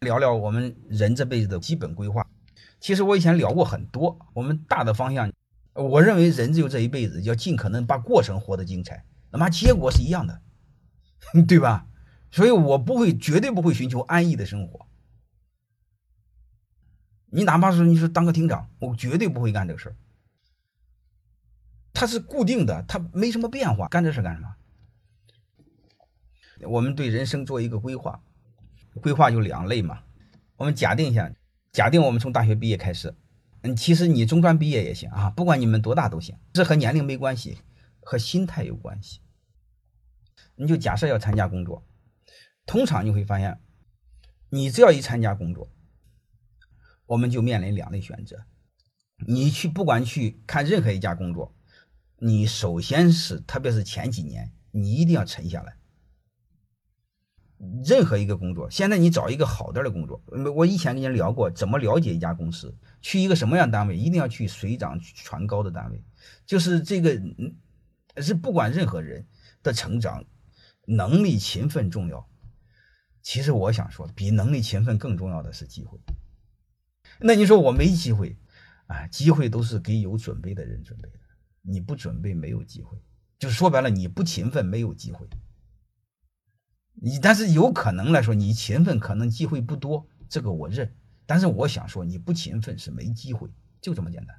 聊聊我们人这辈子的基本规划。其实我以前聊过很多，我们大的方向，我认为人只有这一辈子，要尽可能把过程活得精彩，那么结果是一样的，对吧？所以我不会，绝对不会寻求安逸的生活。你哪怕是你说当个厅长，我绝对不会干这个事儿。它是固定的，它没什么变化。干这事干什么？我们对人生做一个规划，规划有两类嘛。我们假定一下。假定我们从大学毕业开始，嗯，其实你中专毕业也行啊，不管你们多大都行，这和年龄没关系，和心态有关系。你就假设要参加工作，通常你会发现，你只要一参加工作，我们就面临两类选择。你去不管去看任何一家工作，你首先是特别是前几年，你一定要沉下来。任何一个工作，现在你找一个好点的工作。我以前跟你聊过，怎么了解一家公司，去一个什么样单位，一定要去水涨船高的单位。就是这个，是不管任何人的成长，能力、勤奋重要。其实我想说，比能力、勤奋更重要的是机会。那你说我没机会啊？机会都是给有准备的人准备的，你不准备没有机会。就说白了，你不勤奋没有机会。你但是有可能来说，你勤奋可能机会不多，这个我认。但是我想说，你不勤奋是没机会，就这么简单。